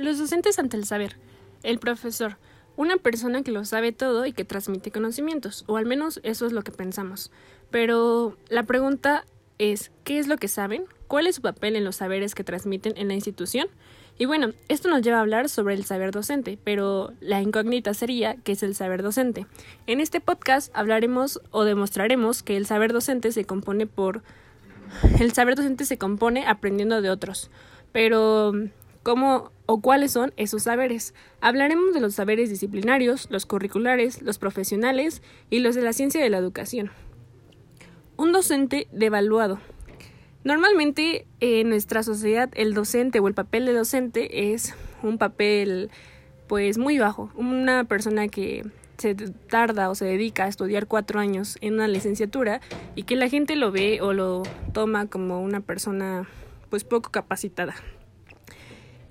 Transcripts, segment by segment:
Los docentes ante el saber. El profesor. Una persona que lo sabe todo y que transmite conocimientos, o al menos eso es lo que pensamos. Pero la pregunta es, ¿qué es lo que saben? ¿Cuál es su papel en los saberes que transmiten en la institución? Y bueno, esto nos lleva a hablar sobre el saber docente, pero la incógnita sería qué es el saber docente. En este podcast hablaremos o demostraremos que el saber docente se compone por el saber docente se compone aprendiendo de otros. Pero cómo o cuáles son esos saberes. Hablaremos de los saberes disciplinarios, los curriculares, los profesionales y los de la ciencia de la educación. Un docente devaluado. Normalmente en nuestra sociedad el docente o el papel de docente es un papel pues muy bajo. Una persona que se tarda o se dedica a estudiar cuatro años en una licenciatura y que la gente lo ve o lo toma como una persona pues poco capacitada.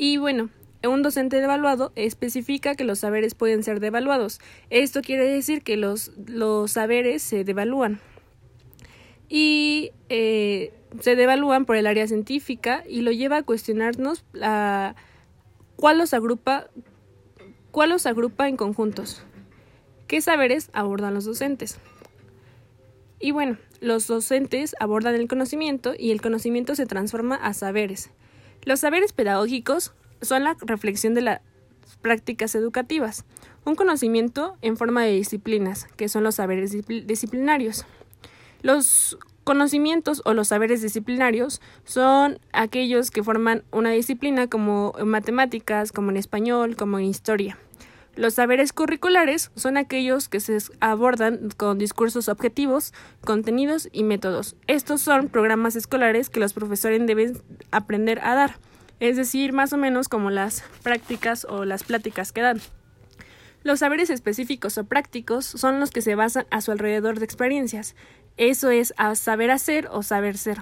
Y bueno, un docente devaluado especifica que los saberes pueden ser devaluados. Esto quiere decir que los, los saberes se devalúan. Y eh, se devalúan por el área científica y lo lleva a cuestionarnos cuál los agrupa cuál los agrupa en conjuntos. ¿Qué saberes abordan los docentes? Y bueno, los docentes abordan el conocimiento y el conocimiento se transforma a saberes. Los saberes pedagógicos son la reflexión de las prácticas educativas, un conocimiento en forma de disciplinas, que son los saberes disciplinarios. Los conocimientos o los saberes disciplinarios son aquellos que forman una disciplina como en matemáticas, como en español, como en historia. Los saberes curriculares son aquellos que se abordan con discursos objetivos, contenidos y métodos. Estos son programas escolares que los profesores deben aprender a dar, es decir, más o menos como las prácticas o las pláticas que dan. Los saberes específicos o prácticos son los que se basan a su alrededor de experiencias. Eso es a saber hacer o saber ser.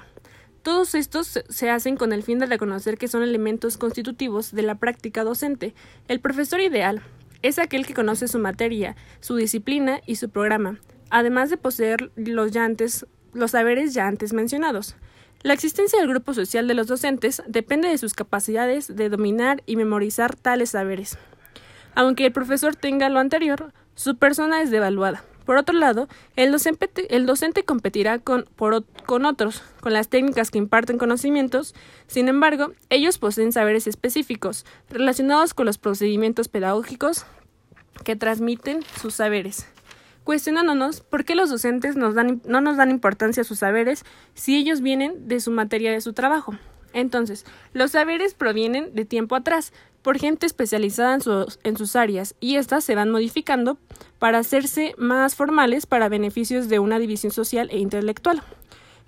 Todos estos se hacen con el fin de reconocer que son elementos constitutivos de la práctica docente. El profesor ideal es aquel que conoce su materia, su disciplina y su programa, además de poseer los, ya antes, los saberes ya antes mencionados. La existencia del grupo social de los docentes depende de sus capacidades de dominar y memorizar tales saberes. Aunque el profesor tenga lo anterior, su persona es devaluada. Por otro lado, el docente, competirá con, otros, con las técnicas que imparten conocimientos, sin embargo, ellos poseen saberes específicos relacionados con los procedimientos pedagógicos que transmiten sus saberes cuestionándonos por qué los docentes no nos dan importancia a sus saberes si ellos vienen de su materia de su trabajo. Entonces, los saberes provienen de tiempo atrás, por gente especializada en sus, áreas, y éstas se van modificando para hacerse más formales para beneficios de una división social e intelectual.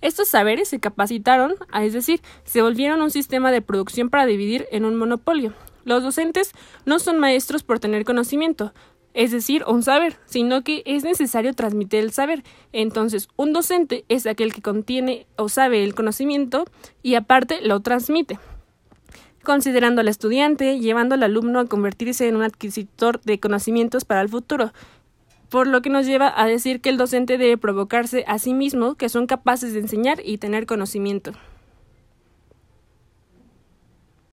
Estos saberes se capacitaron, es decir, se volvieron un sistema de producción para dividir en un monopolio. Los docentes no son maestros por tener conocimiento, es decir, un saber, sino que es necesario transmitir el saber. Entonces, un docente es aquel que contiene o sabe el conocimiento y aparte lo transmite considerando al estudiante, llevando al alumno a convertirse en un adquisitor de conocimientos para el futuro, por lo que nos lleva a decir que el docente debe provocarse a sí mismo que son capaces de enseñar y tener conocimiento.